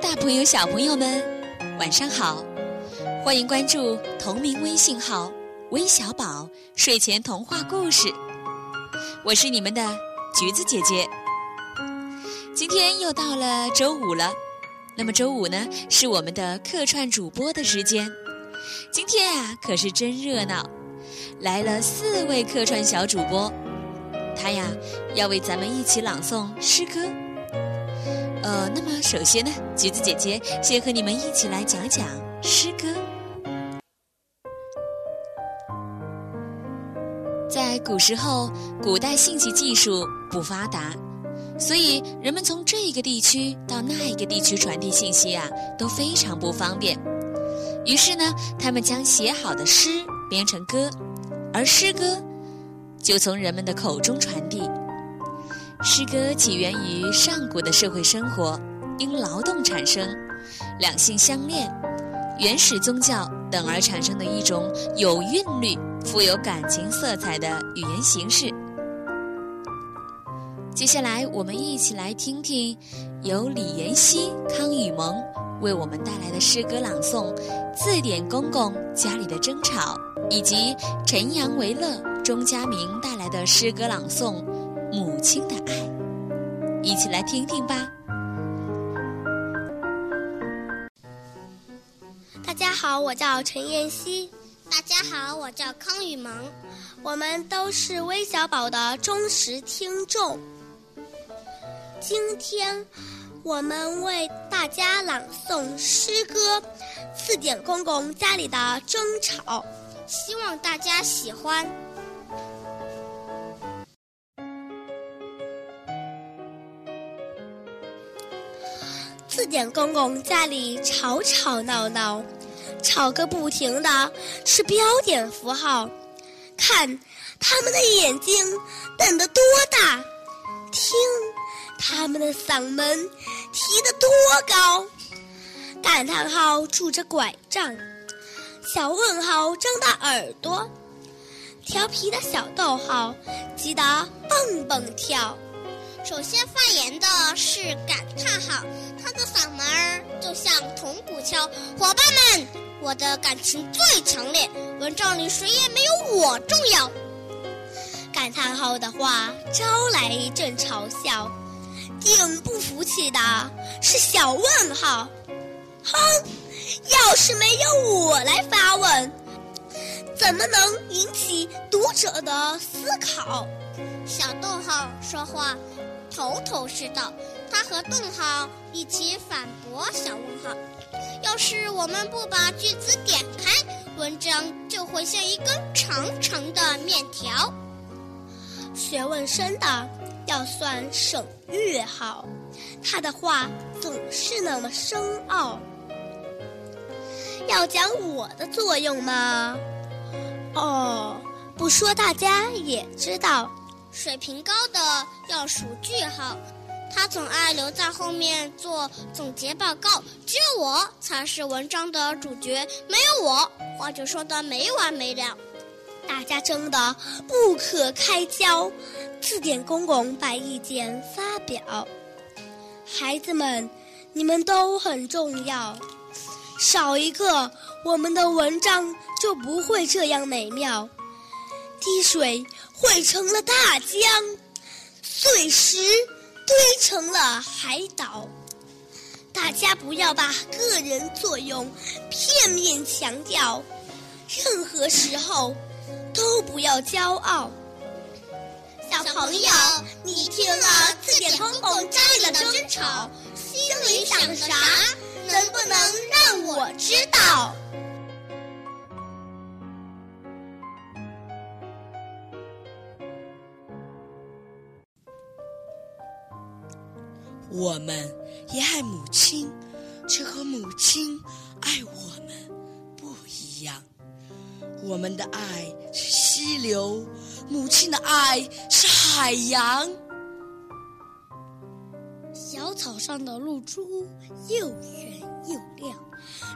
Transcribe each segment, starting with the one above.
大朋友、小朋友们，晚上好！欢迎关注同名微信号“微小宝睡前童话故事”，我是你们的橘子姐姐。今天又到了周五了，那么周五呢是我们的客串主播的时间。今天啊可是真热闹，来了四位客串小主播，他呀要为咱们一起朗诵诗歌。呃，那么首先呢，橘子姐姐先和你们一起来讲讲诗歌。在古时候，古代信息技术不发达，所以人们从这个地区到那一个地区传递信息啊都非常不方便。于是呢，他们将写好的诗编成歌，而诗歌就从人们的口中传递。诗歌起源于上古的社会生活，因劳动产生，两性相恋，原始宗教等而产生的一种有韵律、富有感情色彩的语言形式。接下来，我们一起来听听由李妍希、康雨萌为我们带来的诗歌朗诵《字典公公家里的争吵》，以及陈阳为乐、钟佳明带来的诗歌朗诵。母亲的爱，一起来听听吧。大家好，我叫陈妍希。大家好，我叫康雨萌。我们都是微小宝的忠实听众。今天我们为大家朗诵诗歌《字典公公家里的争吵》，希望大家喜欢。点公公家里吵吵闹闹，吵个不停的是标点符号。看他们的眼睛瞪得多大，听他们的嗓门提得多高。感叹号拄着拐杖，小问号张大耳朵，调皮的小逗号急得蹦蹦跳。首先发言的是感叹号，他的嗓门儿就像铜鼓敲。伙伴们，我的感情最强烈，文章里谁也没有我重要。感叹号的话招来一阵嘲笑，顶不服气的是小问号。哼，要是没有我来发问，怎么能引起读者的思考？小逗号说话。头头是道，他和顿号一起反驳小问号。要是我们不把句子点开，文章就会像一根长长的面条。学问深的要算省略号，他的话总是那么深奥。要讲我的作用吗？哦，不说大家也知道。水平高的要数句号，他总爱留在后面做总结报告。只有我才是文章的主角，没有我，话就说的没完没了。大家争得不可开交，字典公公把意见发表。孩子们，你们都很重要，少一个，我们的文章就不会这样美妙。滴水。汇成了大江，碎石堆成了海岛。大家不要把个人作用片面强调，任何时候都不要骄傲。小朋友，你听了字典公公家里的争吵，心里想啥？能不能让我知道？我们也爱母亲，却和母亲爱我们不一样。我们的爱是溪流，母亲的爱是海洋。小草上的露珠又圆又亮，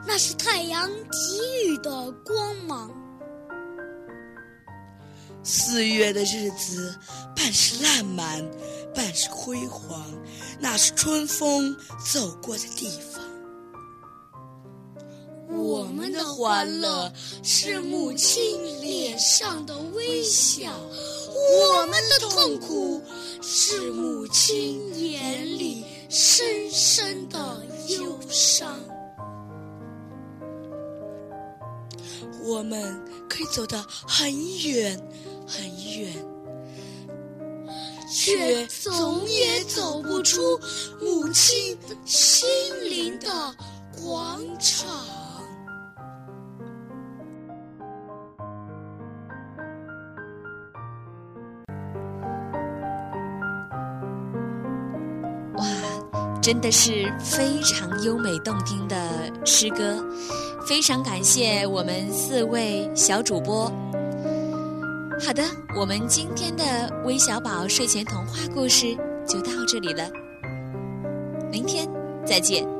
那是太阳给予的光芒。四月的日子，半是烂漫，半是辉煌，那是春风走过的地方。我们的欢乐是母亲脸上的微笑，我们的痛苦是母亲眼里深深的忧伤。我们可以走得很远很远，却总也走不出母亲心灵的广场。哇，真的是非常优美动听的诗歌，非常感谢我们四位小主播。好的，我们今天的微小宝睡前童话故事就到这里了，明天再见。